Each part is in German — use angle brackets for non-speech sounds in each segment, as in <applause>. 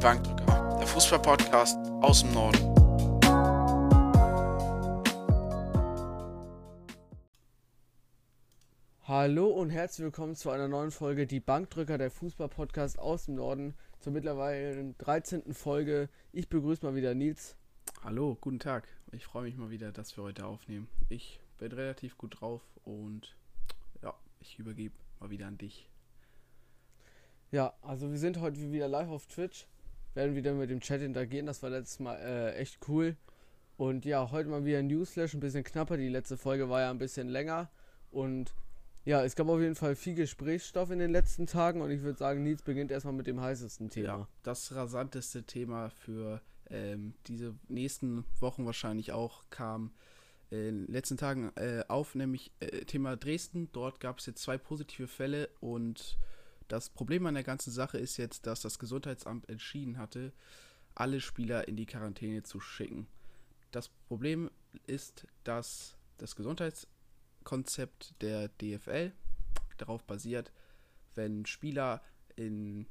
Bankdrücker, der Fußballpodcast aus dem Norden. Hallo und herzlich willkommen zu einer neuen Folge Die Bankdrücker, der Fußballpodcast aus dem Norden, zur mittlerweile 13. Folge. Ich begrüße mal wieder Nils. Hallo, guten Tag. Ich freue mich mal wieder, dass wir heute aufnehmen. Ich bin relativ gut drauf und ja, ich übergebe mal wieder an dich. Ja, also wir sind heute wieder live auf Twitch, werden wieder mit dem Chat interagieren, das war letztes Mal äh, echt cool. Und ja, heute mal wieder Newsflash, ein bisschen knapper, die letzte Folge war ja ein bisschen länger und ja, es gab auf jeden Fall viel Gesprächsstoff in den letzten Tagen und ich würde sagen, Nils beginnt erstmal mit dem heißesten Thema. Ja, das rasanteste Thema für ähm, diese nächsten Wochen wahrscheinlich auch kam in den letzten Tagen äh, auf, nämlich äh, Thema Dresden. Dort gab es jetzt zwei positive Fälle und das Problem an der ganzen Sache ist jetzt, dass das Gesundheitsamt entschieden hatte, alle Spieler in die Quarantäne zu schicken. Das Problem ist, dass das Gesundheitskonzept der DFL darauf basiert, wenn Spieler in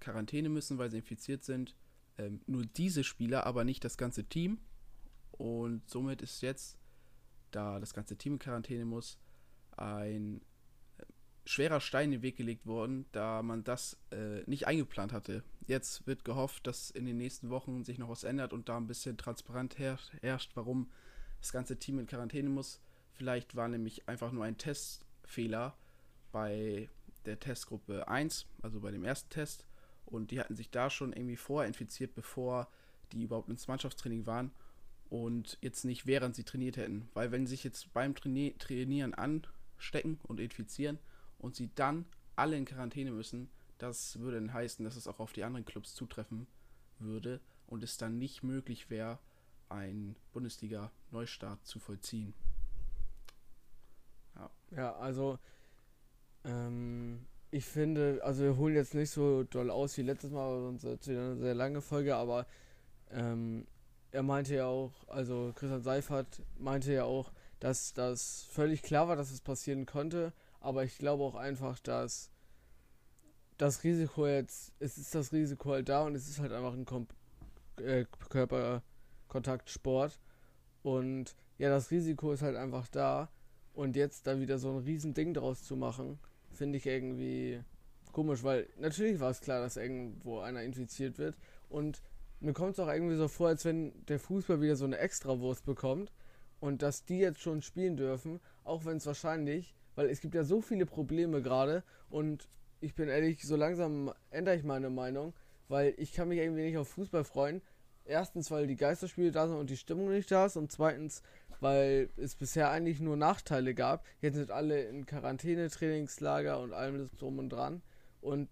Quarantäne müssen, weil sie infiziert sind, ähm, nur diese Spieler, aber nicht das ganze Team. Und somit ist jetzt, da das ganze Team in Quarantäne muss, ein schwerer Stein in den Weg gelegt worden, da man das äh, nicht eingeplant hatte. Jetzt wird gehofft, dass in den nächsten Wochen sich noch was ändert und da ein bisschen transparent herrscht, warum das ganze Team in Quarantäne muss. Vielleicht war nämlich einfach nur ein Testfehler bei der Testgruppe 1, also bei dem ersten Test. Und die hatten sich da schon irgendwie vorher infiziert, bevor die überhaupt ins Mannschaftstraining waren. Und jetzt nicht während sie trainiert hätten. Weil wenn sie sich jetzt beim Traini Trainieren anstecken und infizieren, und sie dann alle in Quarantäne müssen, das würde dann heißen, dass es auch auf die anderen Clubs zutreffen würde und es dann nicht möglich wäre, einen Bundesliga-Neustart zu vollziehen. Ja, ja also ähm, ich finde, also wir holen jetzt nicht so doll aus wie letztes Mal, sonst wird wieder eine sehr lange Folge, aber ähm, er meinte ja auch, also Christian Seifert meinte ja auch, dass das völlig klar war, dass es passieren konnte aber ich glaube auch einfach, dass das Risiko jetzt, es ist das Risiko halt da und es ist halt einfach ein Kom äh, Körperkontaktsport. Und ja, das Risiko ist halt einfach da. Und jetzt da wieder so ein riesen Ding draus zu machen, finde ich irgendwie komisch, weil natürlich war es klar, dass irgendwo einer infiziert wird. Und mir kommt es auch irgendwie so vor, als wenn der Fußball wieder so eine Extrawurst bekommt und dass die jetzt schon spielen dürfen, auch wenn es wahrscheinlich weil es gibt ja so viele Probleme gerade und ich bin ehrlich, so langsam ändere ich meine Meinung, weil ich kann mich irgendwie nicht auf Fußball freuen. Erstens, weil die Geisterspiele da sind und die Stimmung nicht da ist und zweitens, weil es bisher eigentlich nur Nachteile gab. Jetzt sind alle in Quarantäne, Trainingslager und allem drum und dran und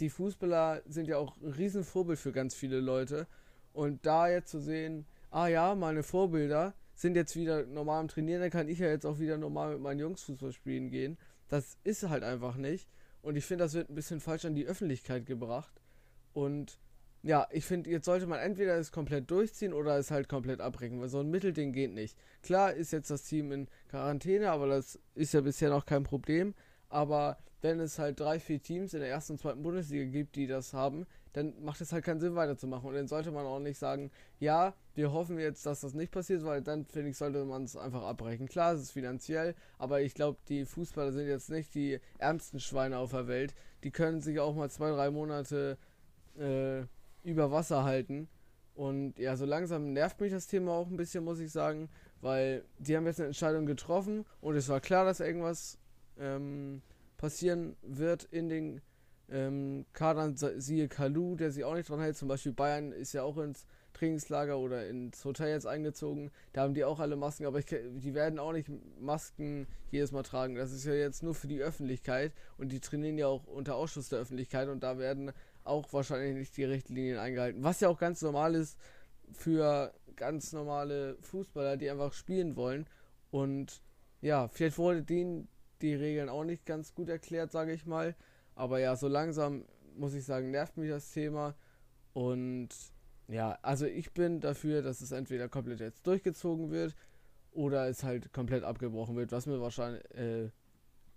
die Fußballer sind ja auch ein Riesenvorbild für ganz viele Leute und da jetzt zu sehen, ah ja, meine Vorbilder, sind jetzt wieder normal am Trainieren, dann kann ich ja jetzt auch wieder normal mit meinen Jungs Fußball spielen gehen. Das ist halt einfach nicht. Und ich finde, das wird ein bisschen falsch an die Öffentlichkeit gebracht. Und ja, ich finde, jetzt sollte man entweder es komplett durchziehen oder es halt komplett abbrechen, weil so ein Mittelding geht nicht. Klar ist jetzt das Team in Quarantäne, aber das ist ja bisher noch kein Problem. Aber wenn es halt drei, vier Teams in der ersten und zweiten Bundesliga gibt, die das haben, dann macht es halt keinen Sinn weiterzumachen. Und dann sollte man auch nicht sagen, ja, wir hoffen jetzt, dass das nicht passiert, weil dann finde ich, sollte man es einfach abbrechen. Klar, es ist finanziell, aber ich glaube, die Fußballer sind jetzt nicht die ärmsten Schweine auf der Welt. Die können sich auch mal zwei, drei Monate äh, über Wasser halten. Und ja, so langsam nervt mich das Thema auch ein bisschen, muss ich sagen, weil die haben jetzt eine Entscheidung getroffen und es war klar, dass irgendwas ähm, passieren wird in den ähm, Kadern siehe Kalu, der sich auch nicht dran hält. Zum Beispiel Bayern ist ja auch ins Trainingslager oder ins Hotel jetzt eingezogen. Da haben die auch alle Masken, aber ich, die werden auch nicht Masken jedes Mal tragen. Das ist ja jetzt nur für die Öffentlichkeit und die trainieren ja auch unter Ausschuss der Öffentlichkeit und da werden auch wahrscheinlich nicht die Richtlinien eingehalten. Was ja auch ganz normal ist für ganz normale Fußballer, die einfach spielen wollen. Und ja, vielleicht wurde denen die Regeln auch nicht ganz gut erklärt, sage ich mal. Aber ja, so langsam muss ich sagen, nervt mich das Thema. Und ja, also ich bin dafür, dass es entweder komplett jetzt durchgezogen wird oder es halt komplett abgebrochen wird, was mir wahrscheinlich äh,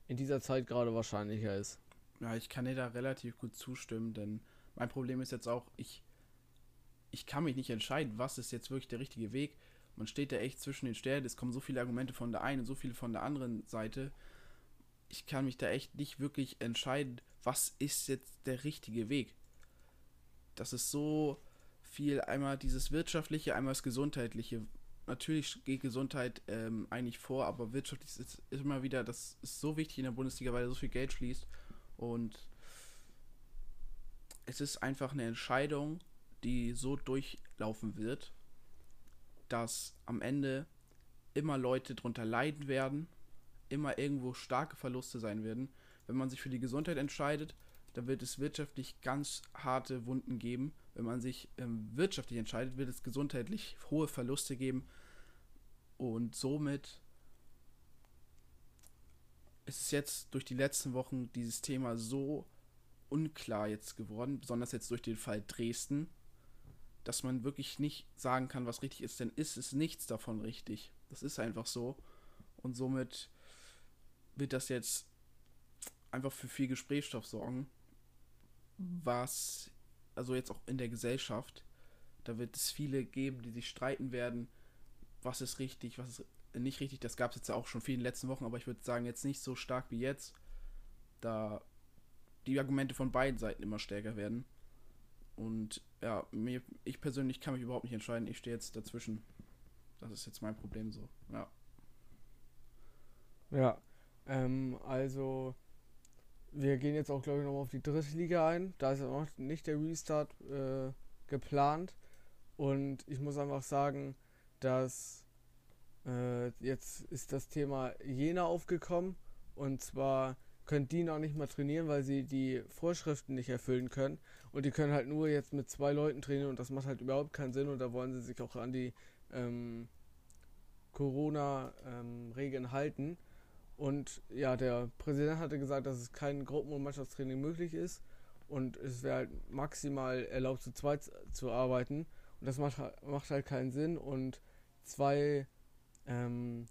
in dieser Zeit gerade wahrscheinlicher ist. Ja, ich kann dir da relativ gut zustimmen, denn mein Problem ist jetzt auch, ich, ich kann mich nicht entscheiden, was ist jetzt wirklich der richtige Weg. Man steht da echt zwischen den Sternen, es kommen so viele Argumente von der einen und so viele von der anderen Seite. Ich kann mich da echt nicht wirklich entscheiden, was ist jetzt der richtige Weg. Das ist so viel, einmal dieses wirtschaftliche, einmal das gesundheitliche. Natürlich geht Gesundheit ähm, eigentlich vor, aber wirtschaftlich ist, ist immer wieder, das ist so wichtig in der Bundesliga, weil er so viel Geld schließt. Und es ist einfach eine Entscheidung, die so durchlaufen wird, dass am Ende immer Leute drunter leiden werden, immer irgendwo starke Verluste sein werden. Wenn man sich für die Gesundheit entscheidet, dann wird es wirtschaftlich ganz harte Wunden geben. Wenn man sich ähm, wirtschaftlich entscheidet, wird es gesundheitlich hohe Verluste geben. Und somit ist es jetzt durch die letzten Wochen dieses Thema so unklar jetzt geworden, besonders jetzt durch den Fall Dresden, dass man wirklich nicht sagen kann, was richtig ist, denn ist es nichts davon richtig. Das ist einfach so. Und somit wird das jetzt einfach für viel Gesprächsstoff sorgen, was, also jetzt auch in der Gesellschaft, da wird es viele geben, die sich streiten werden, was ist richtig, was ist nicht richtig. Das gab es jetzt auch schon viel in den letzten Wochen, aber ich würde sagen, jetzt nicht so stark wie jetzt, da die Argumente von beiden Seiten immer stärker werden. Und ja, mir, ich persönlich kann mich überhaupt nicht entscheiden. Ich stehe jetzt dazwischen. Das ist jetzt mein Problem so. Ja. Ja, ähm, also wir gehen jetzt auch, glaube ich, nochmal auf die dritte Liga ein. Da ist ja noch nicht der Restart äh, geplant. Und ich muss einfach sagen, dass äh, jetzt ist das Thema Jena aufgekommen. Und zwar können die noch nicht mal trainieren, weil sie die Vorschriften nicht erfüllen können. Und die können halt nur jetzt mit zwei Leuten trainieren und das macht halt überhaupt keinen Sinn. Und da wollen sie sich auch an die ähm, Corona-Regeln ähm, halten. Und ja, der Präsident hatte gesagt, dass es kein Gruppen- und Mannschaftstraining möglich ist. Und es wäre halt maximal erlaubt, zu zweit zu arbeiten. Und das macht, macht halt keinen Sinn. Und zwei ähm,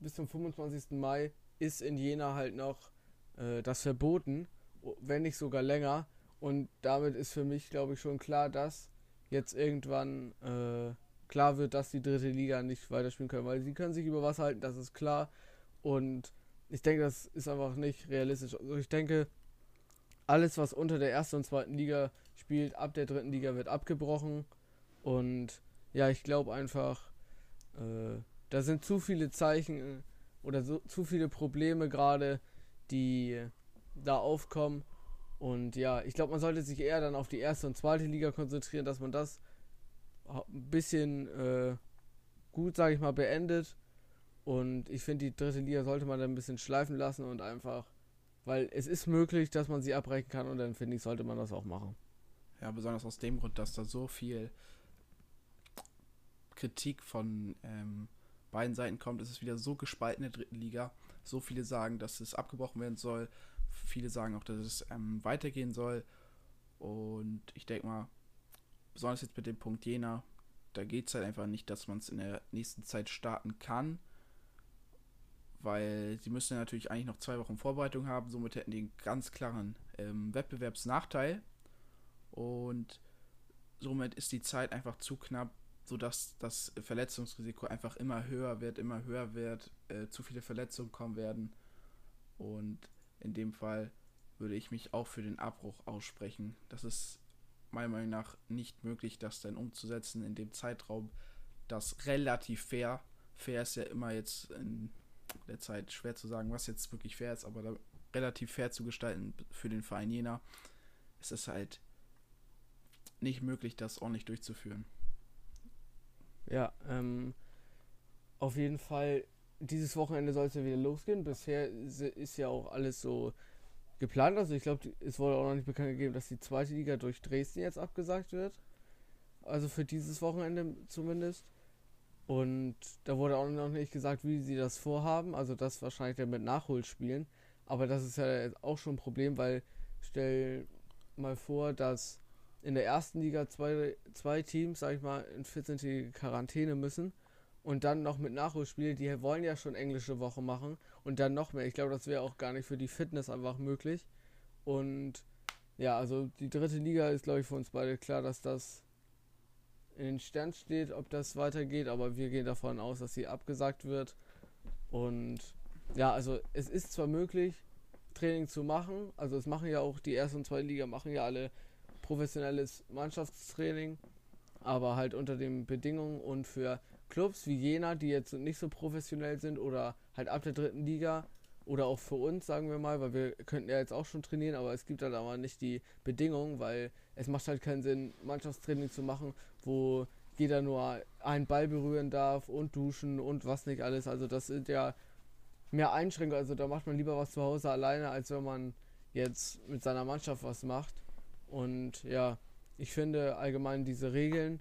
bis zum 25. Mai ist in Jena halt noch äh, das verboten, wenn nicht sogar länger. Und damit ist für mich, glaube ich, schon klar, dass jetzt irgendwann äh, klar wird, dass die dritte Liga nicht weiterspielen können, weil sie können sich über Wasser halten, das ist klar. Und ich denke, das ist einfach nicht realistisch. Also ich denke, alles, was unter der ersten und zweiten Liga spielt, ab der dritten Liga wird abgebrochen. Und ja, ich glaube einfach, äh, da sind zu viele Zeichen oder so, zu viele Probleme gerade, die da aufkommen. Und ja, ich glaube, man sollte sich eher dann auf die erste und zweite Liga konzentrieren, dass man das ein bisschen äh, gut, sage ich mal, beendet. Und ich finde, die dritte Liga sollte man dann ein bisschen schleifen lassen und einfach, weil es ist möglich, dass man sie abbrechen kann und dann finde ich, sollte man das auch machen. Ja, besonders aus dem Grund, dass da so viel Kritik von ähm, beiden Seiten kommt, ist es wieder so gespalten in der dritten Liga. So viele sagen, dass es abgebrochen werden soll. Viele sagen auch, dass es ähm, weitergehen soll. Und ich denke mal, besonders jetzt mit dem Punkt Jena, da geht es halt einfach nicht, dass man es in der nächsten Zeit starten kann. Weil sie müssen ja natürlich eigentlich noch zwei Wochen Vorbereitung haben. Somit hätten die einen ganz klaren ähm, Wettbewerbsnachteil. Und somit ist die Zeit einfach zu knapp, sodass das Verletzungsrisiko einfach immer höher wird, immer höher wird, äh, zu viele Verletzungen kommen werden. Und in dem Fall würde ich mich auch für den Abbruch aussprechen. Das ist meiner Meinung nach nicht möglich, das dann umzusetzen in dem Zeitraum, das relativ fair. Fair ist ja immer jetzt in der Zeit schwer zu sagen, was jetzt wirklich fair ist, aber relativ fair zu gestalten für den Verein Jena ist es halt nicht möglich, das ordentlich durchzuführen. Ja, ähm, auf jeden Fall, dieses Wochenende soll es ja wieder losgehen. Bisher ist ja auch alles so geplant. Also ich glaube, es wurde auch noch nicht bekannt gegeben, dass die zweite Liga durch Dresden jetzt abgesagt wird. Also für dieses Wochenende zumindest. Und da wurde auch noch nicht gesagt, wie sie das vorhaben. Also das wahrscheinlich dann mit Nachholspielen. Aber das ist ja auch schon ein Problem, weil stell mal vor, dass in der ersten Liga zwei, zwei Teams, sag ich mal, in 14 Quarantäne müssen und dann noch mit Nachholspielen, die wollen ja schon englische Woche machen und dann noch mehr. Ich glaube, das wäre auch gar nicht für die Fitness einfach möglich. Und ja, also die dritte Liga ist, glaube ich, für uns beide klar, dass das in den Sternen steht, ob das weitergeht, aber wir gehen davon aus, dass sie abgesagt wird. Und ja, also es ist zwar möglich, Training zu machen, also es machen ja auch die erste und zweite Liga, machen ja alle professionelles Mannschaftstraining, aber halt unter den Bedingungen und für Clubs wie Jena, die jetzt nicht so professionell sind oder halt ab der dritten Liga oder auch für uns, sagen wir mal, weil wir könnten ja jetzt auch schon trainieren, aber es gibt halt aber nicht die Bedingungen, weil es macht halt keinen Sinn, Mannschaftstraining zu machen, wo jeder nur einen Ball berühren darf und duschen und was nicht alles. Also das sind ja mehr Einschränkungen. Also da macht man lieber was zu Hause alleine, als wenn man jetzt mit seiner Mannschaft was macht. Und ja, ich finde allgemein diese Regeln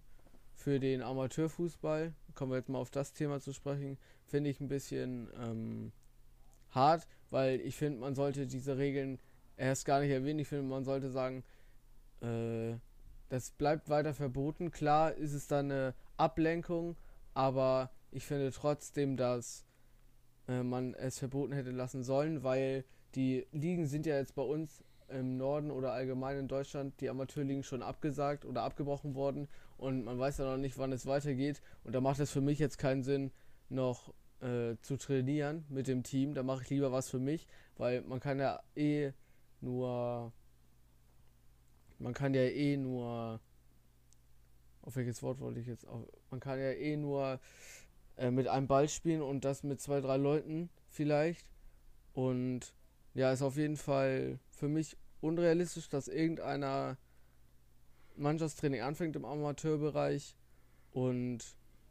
für den Amateurfußball, kommen wir jetzt mal auf das Thema zu sprechen, finde ich ein bisschen ähm, hart, weil ich finde, man sollte diese Regeln erst gar nicht erwähnen. Ich finde, man sollte sagen, äh, das bleibt weiter verboten. Klar ist es dann eine Ablenkung, aber ich finde trotzdem, dass äh, man es verboten hätte lassen sollen, weil die Ligen sind ja jetzt bei uns im Norden oder allgemein in Deutschland die Amateurligen schon abgesagt oder abgebrochen worden und man weiß ja noch nicht, wann es weitergeht und da macht es für mich jetzt keinen Sinn, noch äh, zu trainieren mit dem Team. Da mache ich lieber was für mich, weil man kann ja eh nur man kann ja eh nur auf welches Wort wollte ich jetzt auf, man kann ja eh nur äh, mit einem Ball spielen und das mit zwei, drei Leuten vielleicht und ja, ist auf jeden Fall für mich unrealistisch, dass irgendeiner Mannschaftstraining anfängt im Amateurbereich. Und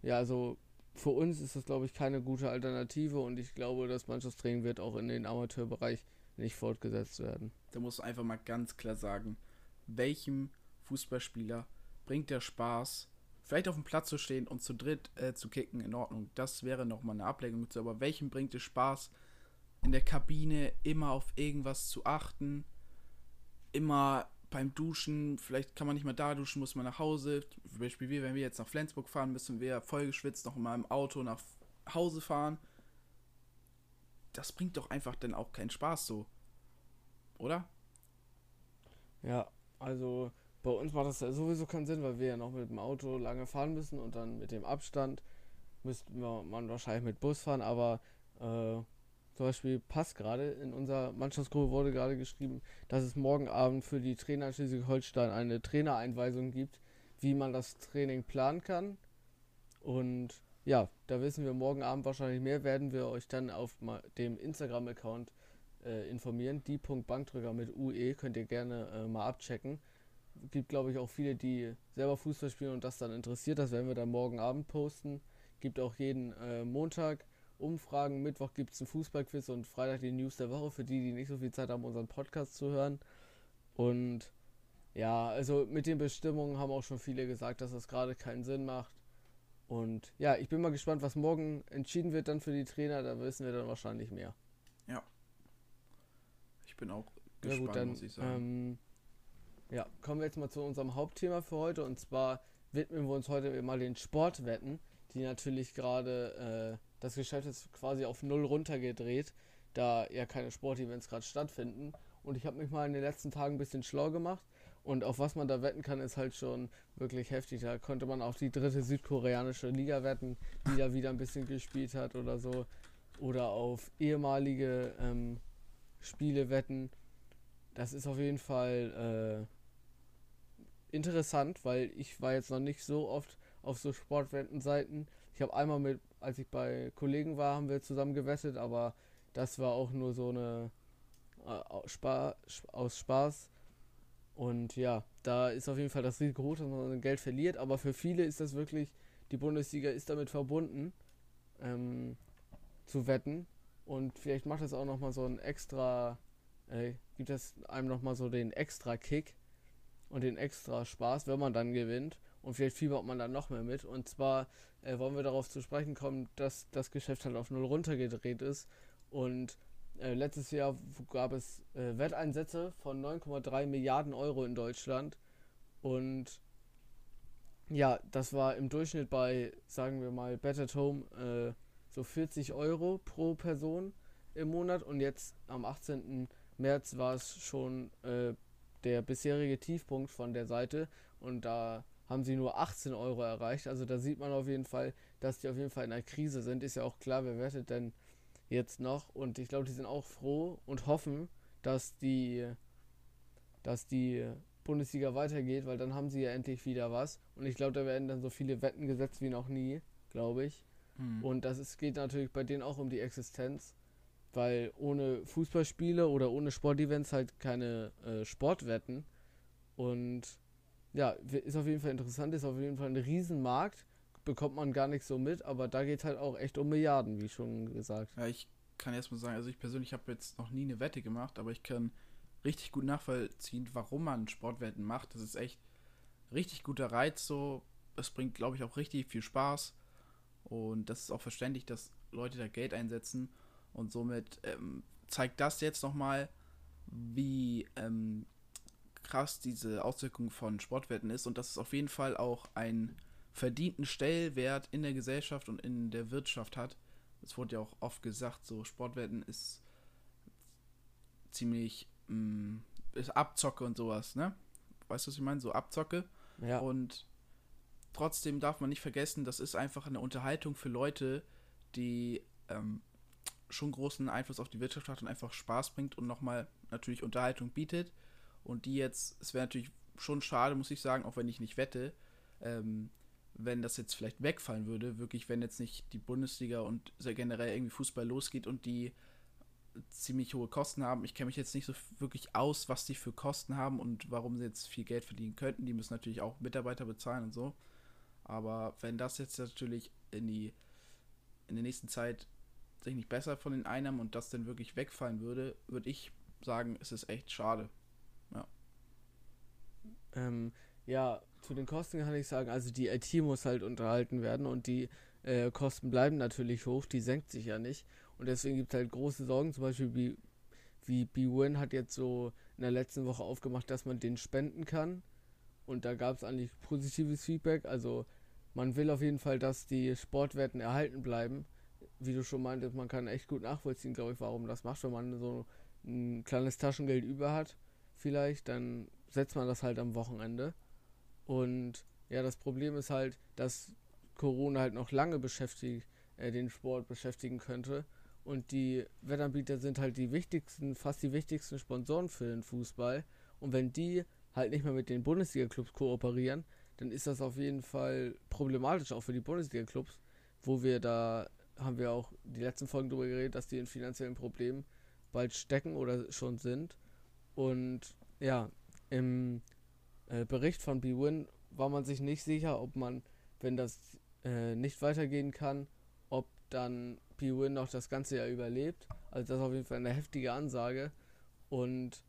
ja, also für uns ist das, glaube ich, keine gute Alternative und ich glaube, das Mannschaftstraining wird auch in den Amateurbereich nicht fortgesetzt werden. Da muss einfach mal ganz klar sagen, welchem Fußballspieler bringt der Spaß, vielleicht auf dem Platz zu stehen und zu dritt äh, zu kicken, in Ordnung. Das wäre nochmal eine Ablenkung zu, aber welchem bringt es Spaß, in der Kabine immer auf irgendwas zu achten, immer beim Duschen, vielleicht kann man nicht mal da duschen, muss man nach Hause. Zum Beispiel wir, wenn wir jetzt nach Flensburg fahren, müssen wir vollgeschwitzt noch mal im Auto nach Hause fahren. Das bringt doch einfach dann auch keinen Spaß so. Oder? Ja, also bei uns macht das ja sowieso keinen Sinn, weil wir ja noch mit dem Auto lange fahren müssen und dann mit dem Abstand müssten wir man wahrscheinlich mit Bus fahren, aber äh, zum Beispiel passt gerade, in unserer Mannschaftsgruppe wurde gerade geschrieben, dass es morgen Abend für die Trainer Schleswig-Holstein eine Trainereinweisung gibt, wie man das Training planen kann. Und ja, da wissen wir morgen Abend wahrscheinlich mehr, werden wir euch dann auf dem Instagram-Account äh, informieren. Die.bankdrücker mit UE könnt ihr gerne äh, mal abchecken. Gibt, glaube ich, auch viele, die selber Fußball spielen und das dann interessiert. Das werden wir dann morgen Abend posten. Gibt auch jeden äh, Montag Umfragen. Mittwoch gibt es ein Fußballquiz und Freitag die News der Woche für die, die nicht so viel Zeit haben, unseren Podcast zu hören. Und ja, also mit den Bestimmungen haben auch schon viele gesagt, dass das gerade keinen Sinn macht. Und ja, ich bin mal gespannt, was morgen entschieden wird dann für die Trainer. Da wissen wir dann wahrscheinlich mehr. Ja. Ich bin auch gespannt, ja, gut, dann, muss ich sagen. Ähm, ja, kommen wir jetzt mal zu unserem Hauptthema für heute. Und zwar widmen wir uns heute mal den Sportwetten, die natürlich gerade äh, das Geschäft ist quasi auf null runtergedreht, da ja keine Sportevents gerade stattfinden. Und ich habe mich mal in den letzten Tagen ein bisschen schlau gemacht. Und auf was man da wetten kann, ist halt schon wirklich heftig. Da konnte man auf die dritte südkoreanische Liga wetten, die da wieder ein bisschen gespielt hat oder so. Oder auf ehemalige ähm, Spiele wetten. Das ist auf jeden Fall äh, interessant, weil ich war jetzt noch nicht so oft auf so Sportwettenseiten. Ich habe einmal mit als ich bei Kollegen war, haben wir zusammen gewettet, aber das war auch nur so eine äh, Spar aus Spaß. Und ja, da ist auf jeden Fall das Risiko hoch, dass man Geld verliert, aber für viele ist das wirklich, die Bundesliga ist damit verbunden, ähm, zu wetten. Und vielleicht macht das auch nochmal so ein extra, äh, gibt es einem nochmal so den extra Kick und den extra Spaß, wenn man dann gewinnt. Und vielleicht fiebert man dann noch mehr mit. Und zwar äh, wollen wir darauf zu sprechen kommen, dass das Geschäft halt auf null runtergedreht ist. Und äh, letztes Jahr gab es äh, Wetteinsätze von 9,3 Milliarden Euro in Deutschland. Und ja, das war im Durchschnitt bei, sagen wir mal, Bet at Home äh, so 40 Euro pro Person im Monat. Und jetzt am 18. März war es schon äh, der bisherige Tiefpunkt von der Seite und da haben sie nur 18 Euro erreicht. Also da sieht man auf jeden Fall, dass die auf jeden Fall in einer Krise sind. Ist ja auch klar, wer wettet denn jetzt noch? Und ich glaube, die sind auch froh und hoffen, dass die, dass die Bundesliga weitergeht, weil dann haben sie ja endlich wieder was. Und ich glaube, da werden dann so viele Wetten gesetzt wie noch nie, glaube ich. Mhm. Und das ist, geht natürlich bei denen auch um die Existenz, weil ohne Fußballspiele oder ohne Sportevents halt keine äh, Sportwetten. Und ja, ist auf jeden Fall interessant, ist auf jeden Fall ein Riesenmarkt, bekommt man gar nicht so mit, aber da geht es halt auch echt um Milliarden, wie schon gesagt. Ja, ich kann erstmal sagen, also ich persönlich habe jetzt noch nie eine Wette gemacht, aber ich kann richtig gut nachvollziehen, warum man Sportwetten macht. Das ist echt richtig guter Reiz so. Es bringt, glaube ich, auch richtig viel Spaß. Und das ist auch verständlich, dass Leute da Geld einsetzen. Und somit ähm, zeigt das jetzt nochmal, wie ähm, krass diese Auswirkung von Sportwetten ist. Und dass es auf jeden Fall auch einen verdienten Stellwert in der Gesellschaft und in der Wirtschaft hat. Es wurde ja auch oft gesagt, so Sportwetten ist ziemlich mh, mm, ist Abzocke und sowas, ne? Weißt du, was ich meine? So Abzocke. Ja. Und trotzdem darf man nicht vergessen, das ist einfach eine Unterhaltung für Leute, die ähm, schon großen Einfluss auf die Wirtschaft hat und einfach Spaß bringt und nochmal natürlich Unterhaltung bietet. Und die jetzt, es wäre natürlich schon schade, muss ich sagen, auch wenn ich nicht wette, ähm, wenn das jetzt vielleicht wegfallen würde, wirklich, wenn jetzt nicht die Bundesliga und sehr generell irgendwie Fußball losgeht und die ziemlich hohe Kosten haben. Ich kenne mich jetzt nicht so wirklich aus, was die für Kosten haben und warum sie jetzt viel Geld verdienen könnten. Die müssen natürlich auch Mitarbeiter bezahlen und so. Aber wenn das jetzt natürlich in die in der nächsten Zeit sich nicht besser von den Einnahmen und das dann wirklich wegfallen würde, würde ich sagen, es ist echt schade. Ähm, ja, zu den Kosten kann ich sagen, also die IT muss halt unterhalten werden und die äh, Kosten bleiben natürlich hoch, die senkt sich ja nicht. Und deswegen gibt es halt große Sorgen, zum Beispiel wie, wie BWin hat jetzt so in der letzten Woche aufgemacht, dass man den spenden kann. Und da gab es eigentlich positives Feedback. Also man will auf jeden Fall, dass die Sportwerten erhalten bleiben. Wie du schon meintest, man kann echt gut nachvollziehen, glaube ich, warum das macht. Wenn man so ein kleines Taschengeld über hat, vielleicht, dann setzt man das halt am Wochenende. Und ja, das Problem ist halt, dass Corona halt noch lange beschäftigt, äh, den Sport beschäftigen könnte. Und die Wettanbieter sind halt die wichtigsten, fast die wichtigsten Sponsoren für den Fußball. Und wenn die halt nicht mehr mit den Bundesliga-Clubs kooperieren, dann ist das auf jeden Fall problematisch, auch für die Bundesliga-Clubs, wo wir da, haben wir auch die letzten Folgen darüber geredet, dass die in finanziellen Problemen bald stecken oder schon sind. Und ja, im äh, Bericht von BWin war man sich nicht sicher, ob man, wenn das äh, nicht weitergehen kann, ob dann P-Win noch das ganze Jahr überlebt. Also das ist auf jeden Fall eine heftige Ansage. Und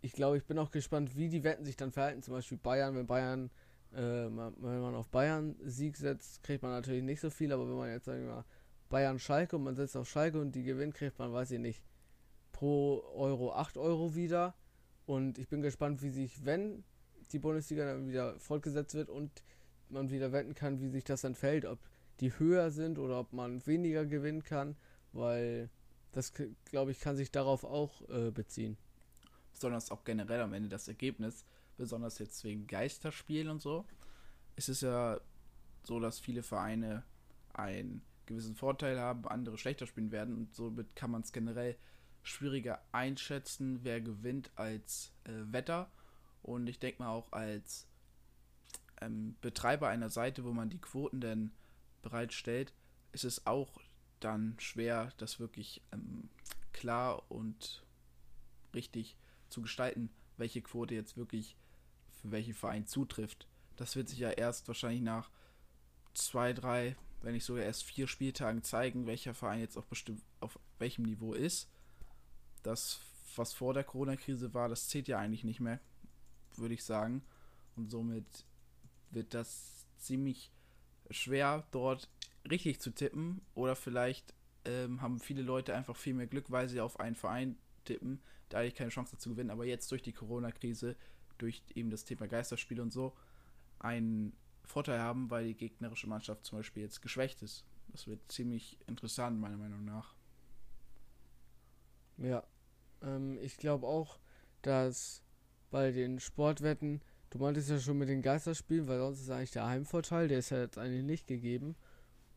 ich glaube, ich bin auch gespannt, wie die Wetten sich dann verhalten. Zum Beispiel Bayern, wenn Bayern, äh, wenn man auf Bayern Sieg setzt, kriegt man natürlich nicht so viel, aber wenn man jetzt, sagen wir mal, Bayern Schalke und man setzt auf Schalke und die gewinnt, kriegt man, weiß ich nicht, pro Euro 8 Euro wieder. Und ich bin gespannt, wie sich, wenn die Bundesliga dann wieder fortgesetzt wird und man wieder wetten kann, wie sich das dann fällt, ob die höher sind oder ob man weniger gewinnen kann, weil das, glaube ich, kann sich darauf auch äh, beziehen. Besonders auch generell am Ende das Ergebnis, besonders jetzt wegen Geisterspielen und so, ist es ja so, dass viele Vereine einen gewissen Vorteil haben, andere schlechter spielen werden und somit kann man es generell schwieriger einschätzen, wer gewinnt als äh, Wetter und ich denke mal auch als ähm, Betreiber einer Seite, wo man die Quoten denn bereitstellt, ist es auch dann schwer, das wirklich ähm, klar und richtig zu gestalten, welche Quote jetzt wirklich für welchen Verein zutrifft. Das wird sich ja erst wahrscheinlich nach zwei, drei, wenn nicht sogar erst vier Spieltagen zeigen, welcher Verein jetzt auf bestimmt auf welchem Niveau ist. Das, was vor der Corona-Krise war, das zählt ja eigentlich nicht mehr, würde ich sagen. Und somit wird das ziemlich schwer, dort richtig zu tippen. Oder vielleicht ähm, haben viele Leute einfach viel mehr Glück, weil sie auf einen Verein tippen, da eigentlich keine Chance dazu gewinnen. Aber jetzt durch die Corona-Krise, durch eben das Thema Geisterspiele und so, einen Vorteil haben, weil die gegnerische Mannschaft zum Beispiel jetzt geschwächt ist. Das wird ziemlich interessant, meiner Meinung nach. Ja, ähm, ich glaube auch, dass bei den Sportwetten, du meintest ja schon mit den Geisterspielen, weil sonst ist eigentlich der Heimvorteil, der ist ja jetzt eigentlich nicht gegeben.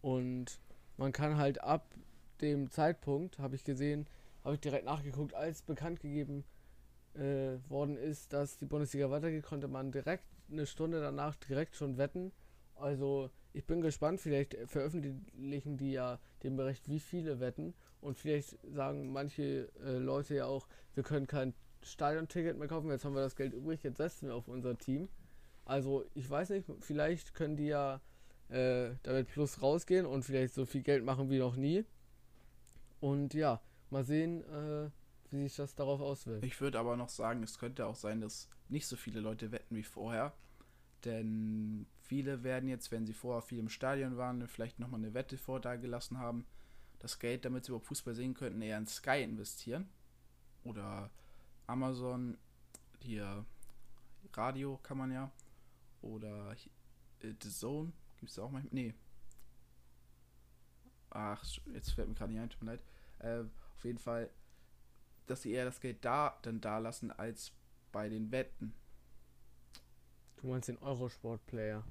Und man kann halt ab dem Zeitpunkt, habe ich gesehen, habe ich direkt nachgeguckt, als bekannt gegeben äh, worden ist, dass die Bundesliga weitergeht, konnte man direkt eine Stunde danach direkt schon wetten. Also ich bin gespannt, vielleicht veröffentlichen die ja den Bericht, wie viele wetten. Und vielleicht sagen manche äh, Leute ja auch, wir können kein Stadionticket mehr kaufen, jetzt haben wir das Geld übrig, jetzt setzen wir auf unser Team. Also ich weiß nicht, vielleicht können die ja äh, damit plus rausgehen und vielleicht so viel Geld machen wie noch nie. Und ja, mal sehen, äh, wie sich das darauf auswirkt. Ich würde aber noch sagen, es könnte auch sein, dass nicht so viele Leute wetten wie vorher. Denn viele werden jetzt, wenn sie vorher viel im Stadion waren, vielleicht nochmal eine Wette vor da gelassen haben, das Geld, damit sie überhaupt Fußball sehen könnten, eher in Sky investieren. Oder Amazon, hier Radio kann man ja. Oder äh, The Zone gibt es auch manchmal. Nee. Ach, jetzt fällt mir gerade nicht ein, tut mir leid. Äh, auf jeden Fall, dass sie eher das Geld da dann da lassen als bei den Wetten. Du meinst den Eurosport-Player?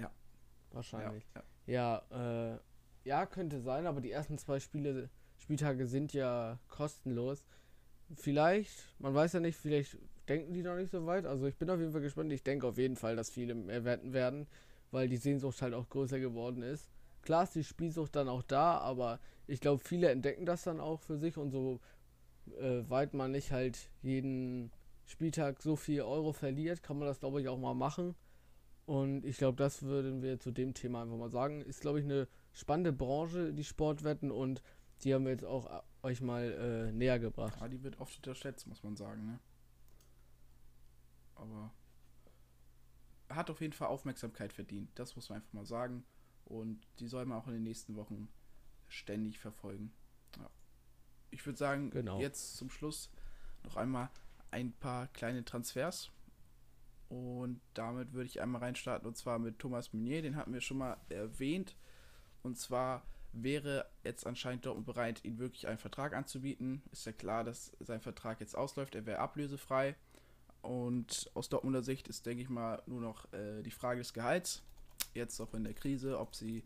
Ja. Wahrscheinlich. Ja, ja. äh, ja, könnte sein, aber die ersten zwei Spiele, Spieltage sind ja kostenlos. Vielleicht, man weiß ja nicht, vielleicht denken die noch nicht so weit. Also ich bin auf jeden Fall gespannt. Ich denke auf jeden Fall, dass viele mehr wetten werden, weil die Sehnsucht halt auch größer geworden ist. Klar ist die Spielsucht dann auch da, aber ich glaube, viele entdecken das dann auch für sich und so äh, weit man nicht halt jeden Spieltag so viel Euro verliert, kann man das glaube ich auch mal machen. Und ich glaube, das würden wir zu dem Thema einfach mal sagen. Ist glaube ich eine spannende Branche, die Sportwetten und die haben wir jetzt auch äh, euch mal äh, näher gebracht. Ja, die wird oft unterschätzt, muss man sagen, ne? Aber hat auf jeden Fall Aufmerksamkeit verdient. Das muss man einfach mal sagen. Und die soll man auch in den nächsten Wochen ständig verfolgen. Ja. Ich würde sagen, genau. jetzt zum Schluss noch einmal ein paar kleine Transfers. Und damit würde ich einmal reinstarten und zwar mit Thomas Meunier, den hatten wir schon mal erwähnt. Und zwar wäre jetzt anscheinend Dortmund bereit, ihn wirklich einen Vertrag anzubieten. Ist ja klar, dass sein Vertrag jetzt ausläuft, er wäre ablösefrei. Und aus Dortmunder Sicht ist, denke ich mal, nur noch äh, die Frage des Gehalts. Jetzt auch in der Krise, ob sie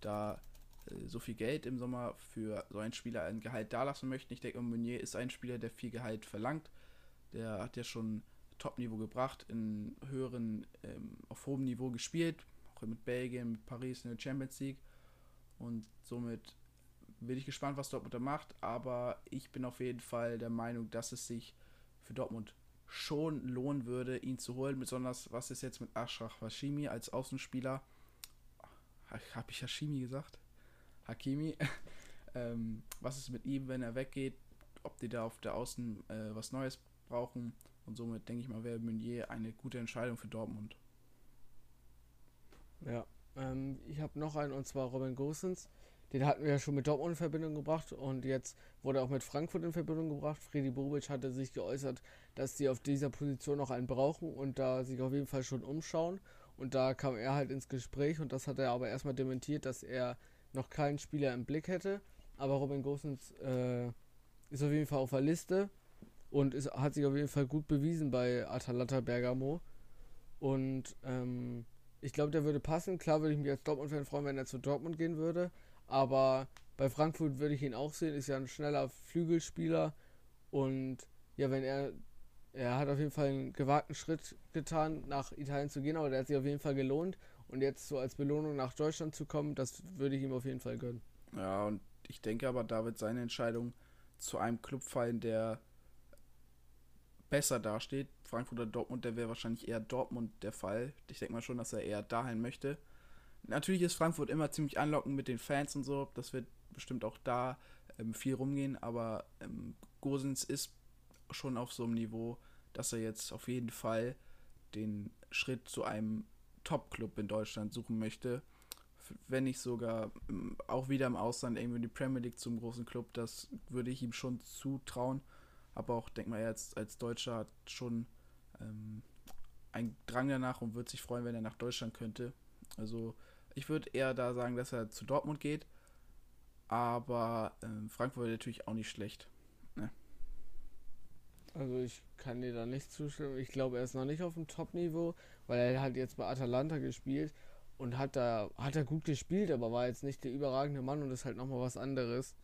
da äh, so viel Geld im Sommer für so einen Spieler ein Gehalt dalassen möchten. Ich denke, Meunier ist ein Spieler, der viel Gehalt verlangt. Der hat ja schon Top-Niveau gebracht, in höheren, ähm, auf hohem Niveau gespielt, auch mit Belgien, mit Paris in der Champions League. Und somit bin ich gespannt, was Dortmund da macht. Aber ich bin auf jeden Fall der Meinung, dass es sich für Dortmund schon lohnen würde, ihn zu holen. Besonders, was ist jetzt mit Ashraf Hashimi als Außenspieler? Habe ich Hashimi gesagt? Hakimi. <laughs> ähm, was ist mit ihm, wenn er weggeht? Ob die da auf der Außen äh, was Neues brauchen? Und somit denke ich mal, wäre Meunier eine gute Entscheidung für Dortmund. Ja, ähm, ich habe noch einen und zwar Robin Gosens. Den hatten wir ja schon mit Dortmund in Verbindung gebracht und jetzt wurde er auch mit Frankfurt in Verbindung gebracht. Freddy Bobic hatte sich geäußert, dass sie auf dieser Position noch einen brauchen und da sich auf jeden Fall schon umschauen. Und da kam er halt ins Gespräch und das hat er aber erstmal dementiert, dass er noch keinen Spieler im Blick hätte. Aber Robin Gosens äh, ist auf jeden Fall auf der Liste und ist, hat sich auf jeden Fall gut bewiesen bei Atalanta Bergamo. Und ähm, ich glaube, der würde passen. Klar würde ich mich als Dortmund-Fan freuen, wenn er zu Dortmund gehen würde. Aber bei Frankfurt würde ich ihn auch sehen. Ist ja ein schneller Flügelspieler. Und ja, wenn er. Er hat auf jeden Fall einen gewagten Schritt getan, nach Italien zu gehen, aber der hat sich auf jeden Fall gelohnt. Und jetzt so als Belohnung nach Deutschland zu kommen, das würde ich ihm auf jeden Fall gönnen. Ja, und ich denke aber, da wird seine Entscheidung zu einem Club fallen, der besser dasteht. Frankfurt oder Dortmund, der wäre wahrscheinlich eher Dortmund der Fall. Ich denke mal schon, dass er eher dahin möchte. Natürlich ist Frankfurt immer ziemlich anlockend mit den Fans und so. Das wird bestimmt auch da ähm, viel rumgehen. Aber ähm, Gosens ist schon auf so einem Niveau, dass er jetzt auf jeden Fall den Schritt zu einem Top-Club in Deutschland suchen möchte. Wenn nicht sogar ähm, auch wieder im Ausland irgendwie die Premier League zum großen Club, das würde ich ihm schon zutrauen aber auch, denk mal, er als, als Deutscher hat schon ähm, einen Drang danach und würde sich freuen, wenn er nach Deutschland könnte. Also ich würde eher da sagen, dass er zu Dortmund geht, aber ähm, Frankfurt wäre natürlich auch nicht schlecht. Ne? Also ich kann dir da nicht zustimmen. Ich glaube, er ist noch nicht auf dem Top-Niveau, weil er hat jetzt bei Atalanta gespielt und hat da hat er gut gespielt, aber war jetzt nicht der überragende Mann und ist halt nochmal was anderes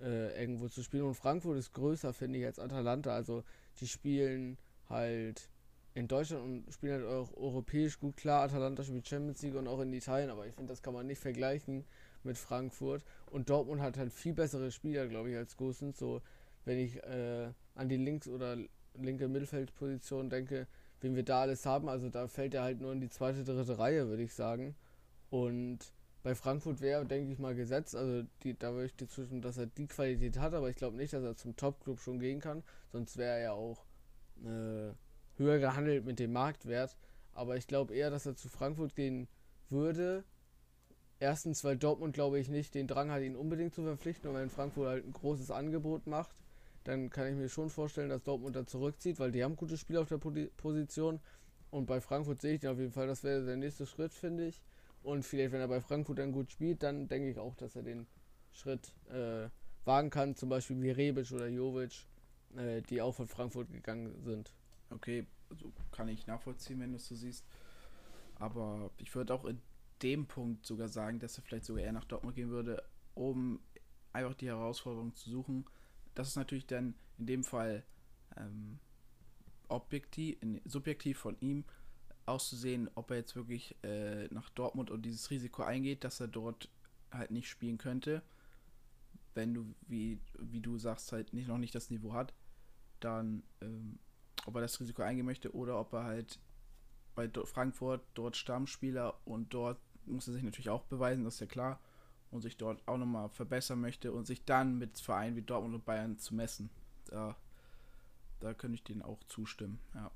äh, irgendwo zu spielen. Und Frankfurt ist größer, finde ich, als Atalanta. Also die spielen halt in Deutschland und spielen halt auch europäisch gut. Klar, Atalanta spielt Champions League und auch in Italien, aber ich finde, das kann man nicht vergleichen mit Frankfurt. Und Dortmund hat halt viel bessere Spieler, glaube ich, als Gosens. So, wenn ich äh, an die Links- oder linke Mittelfeldposition denke, wen wir da alles haben, also da fällt er halt nur in die zweite, dritte Reihe, würde ich sagen. Und bei Frankfurt wäre, denke ich mal, gesetzt. Also die, da würde ich dir zustimmen, dass er die Qualität hat, aber ich glaube nicht, dass er zum Top-Club schon gehen kann. Sonst wäre er ja auch äh, höher gehandelt mit dem Marktwert. Aber ich glaube eher, dass er zu Frankfurt gehen würde. Erstens, weil Dortmund, glaube ich, nicht den Drang hat, ihn unbedingt zu verpflichten. Und wenn Frankfurt halt ein großes Angebot macht, dann kann ich mir schon vorstellen, dass Dortmund da zurückzieht, weil die haben gute Spieler auf der Position. Und bei Frankfurt sehe ich den auf jeden Fall. Das wäre der nächste Schritt, finde ich. Und vielleicht, wenn er bei Frankfurt dann gut spielt, dann denke ich auch, dass er den Schritt äh, wagen kann. Zum Beispiel wie Rebic oder Jovic, äh, die auch von Frankfurt gegangen sind. Okay, also kann ich nachvollziehen, wenn du es so siehst. Aber ich würde auch in dem Punkt sogar sagen, dass er vielleicht sogar eher nach Dortmund gehen würde, um einfach die Herausforderung zu suchen. Das ist natürlich dann in dem Fall ähm, objektiv, subjektiv von ihm auszusehen, ob er jetzt wirklich äh, nach Dortmund und dieses Risiko eingeht, dass er dort halt nicht spielen könnte. Wenn du, wie, wie du sagst, halt nicht, noch nicht das Niveau hat, dann ähm, ob er das Risiko eingehen möchte oder ob er halt bei Frankfurt dort Stammspieler und dort muss er sich natürlich auch beweisen, das ist ja klar, und sich dort auch nochmal verbessern möchte und sich dann mit Vereinen wie Dortmund und Bayern zu messen. Da, da könnte ich denen auch zustimmen, ja.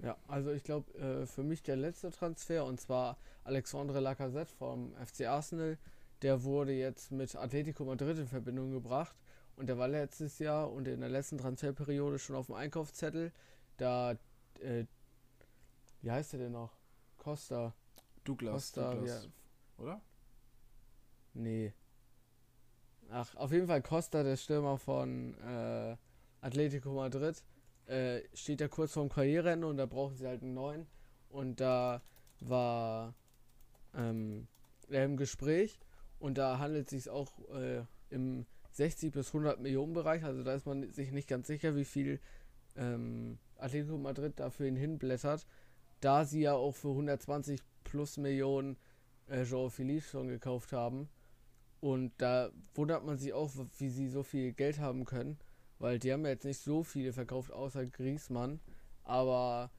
Ja, also ich glaube, äh, für mich der letzte Transfer, und zwar Alexandre Lacazette vom FC Arsenal, der wurde jetzt mit Atletico Madrid in Verbindung gebracht. Und der war letztes Jahr und in der letzten Transferperiode schon auf dem Einkaufszettel. Da, äh, wie heißt der denn noch? Costa. Douglas. Costa, Douglas. Ja. Oder? Nee. Ach, auf jeden Fall Costa, der Stürmer von äh, Atletico Madrid äh, steht ja kurz vorm Karriereende und da brauchen sie halt einen neuen. Und da war ähm, er im Gespräch und da handelt es sich auch äh, im 60 bis 100 Millionen Bereich. Also da ist man sich nicht ganz sicher, wie viel ähm, Atletico Madrid dafür ihn hinblättert, da sie ja auch für 120 plus Millionen äh, Joao Felice schon gekauft haben. Und da wundert man sich auch, wie sie so viel Geld haben können. Weil die haben ja jetzt nicht so viele verkauft, außer Griesmann. Aber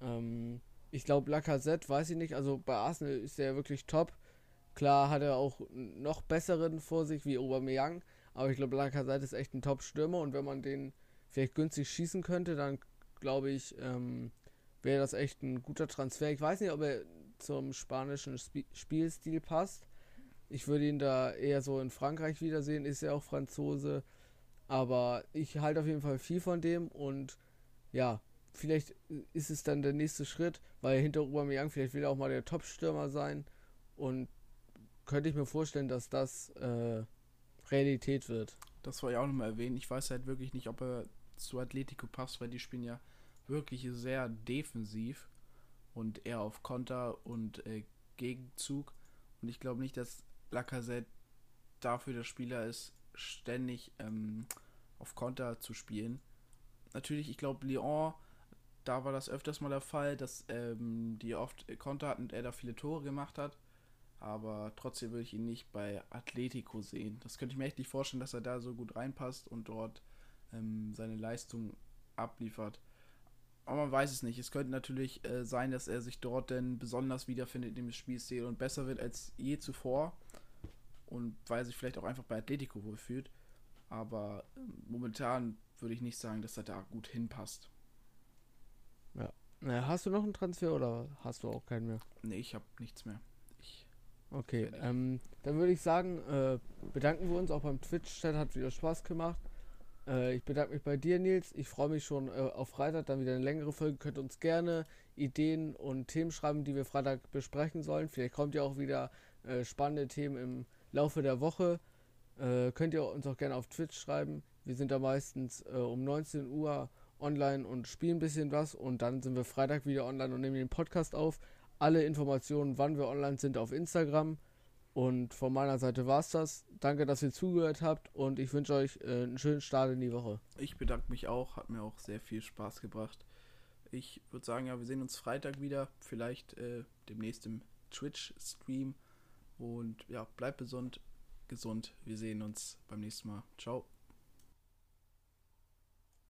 ähm, ich glaube, Lacazette, weiß ich nicht. Also bei Arsenal ist er wirklich top. Klar hat er auch noch besseren vor sich wie Aubameyang. Aber ich glaube, Lacazette ist echt ein Top-Stürmer. Und wenn man den vielleicht günstig schießen könnte, dann glaube ich, ähm, wäre das echt ein guter Transfer. Ich weiß nicht, ob er zum spanischen Sp Spielstil passt. Ich würde ihn da eher so in Frankreich wiedersehen. Ist ja auch Franzose. Aber ich halte auf jeden Fall viel von dem und ja, vielleicht ist es dann der nächste Schritt, weil hinter Aubameyang vielleicht will er auch mal der Top-Stürmer sein und könnte ich mir vorstellen, dass das äh, Realität wird. Das wollte ich auch nochmal erwähnen. Ich weiß halt wirklich nicht, ob er zu Atletico passt, weil die spielen ja wirklich sehr defensiv und eher auf Konter und äh, Gegenzug. Und ich glaube nicht, dass Lacazette dafür der Spieler ist, ständig ähm, auf Konter zu spielen. Natürlich, ich glaube, Lyon, da war das öfters mal der Fall, dass ähm, die oft Konter hatten und er da viele Tore gemacht hat. Aber trotzdem würde ich ihn nicht bei Atletico sehen. Das könnte ich mir echt nicht vorstellen, dass er da so gut reinpasst und dort ähm, seine Leistung abliefert. Aber man weiß es nicht. Es könnte natürlich äh, sein, dass er sich dort denn besonders wiederfindet in dem Spielstil und besser wird als je zuvor und weil er sich vielleicht auch einfach bei Atletico wohlfühlt. Aber ähm, momentan würde ich nicht sagen, dass er da gut hinpasst. Ja. Naja, hast du noch einen Transfer oder hast du auch keinen mehr? Nee, ich habe nichts mehr. Ich okay, ähm, dann würde ich sagen, äh, bedanken wir uns auch beim Twitch-Chat, hat wieder Spaß gemacht. Äh, ich bedanke mich bei dir, Nils. Ich freue mich schon äh, auf Freitag, dann wieder eine längere Folge. Könnt uns gerne Ideen und Themen schreiben, die wir Freitag besprechen sollen. Vielleicht kommt ja auch wieder äh, spannende Themen im Laufe der Woche. Äh, könnt ihr uns auch gerne auf Twitch schreiben. Wir sind da meistens äh, um 19 Uhr online und spielen ein bisschen was und dann sind wir Freitag wieder online und nehmen den Podcast auf. Alle Informationen, wann wir online sind, auf Instagram. Und von meiner Seite war es das. Danke, dass ihr zugehört habt und ich wünsche euch äh, einen schönen Start in die Woche. Ich bedanke mich auch, hat mir auch sehr viel Spaß gebracht. Ich würde sagen, ja, wir sehen uns Freitag wieder, vielleicht äh, demnächst im Twitch-Stream. Und ja, bleibt gesund, gesund. Wir sehen uns beim nächsten Mal. Ciao.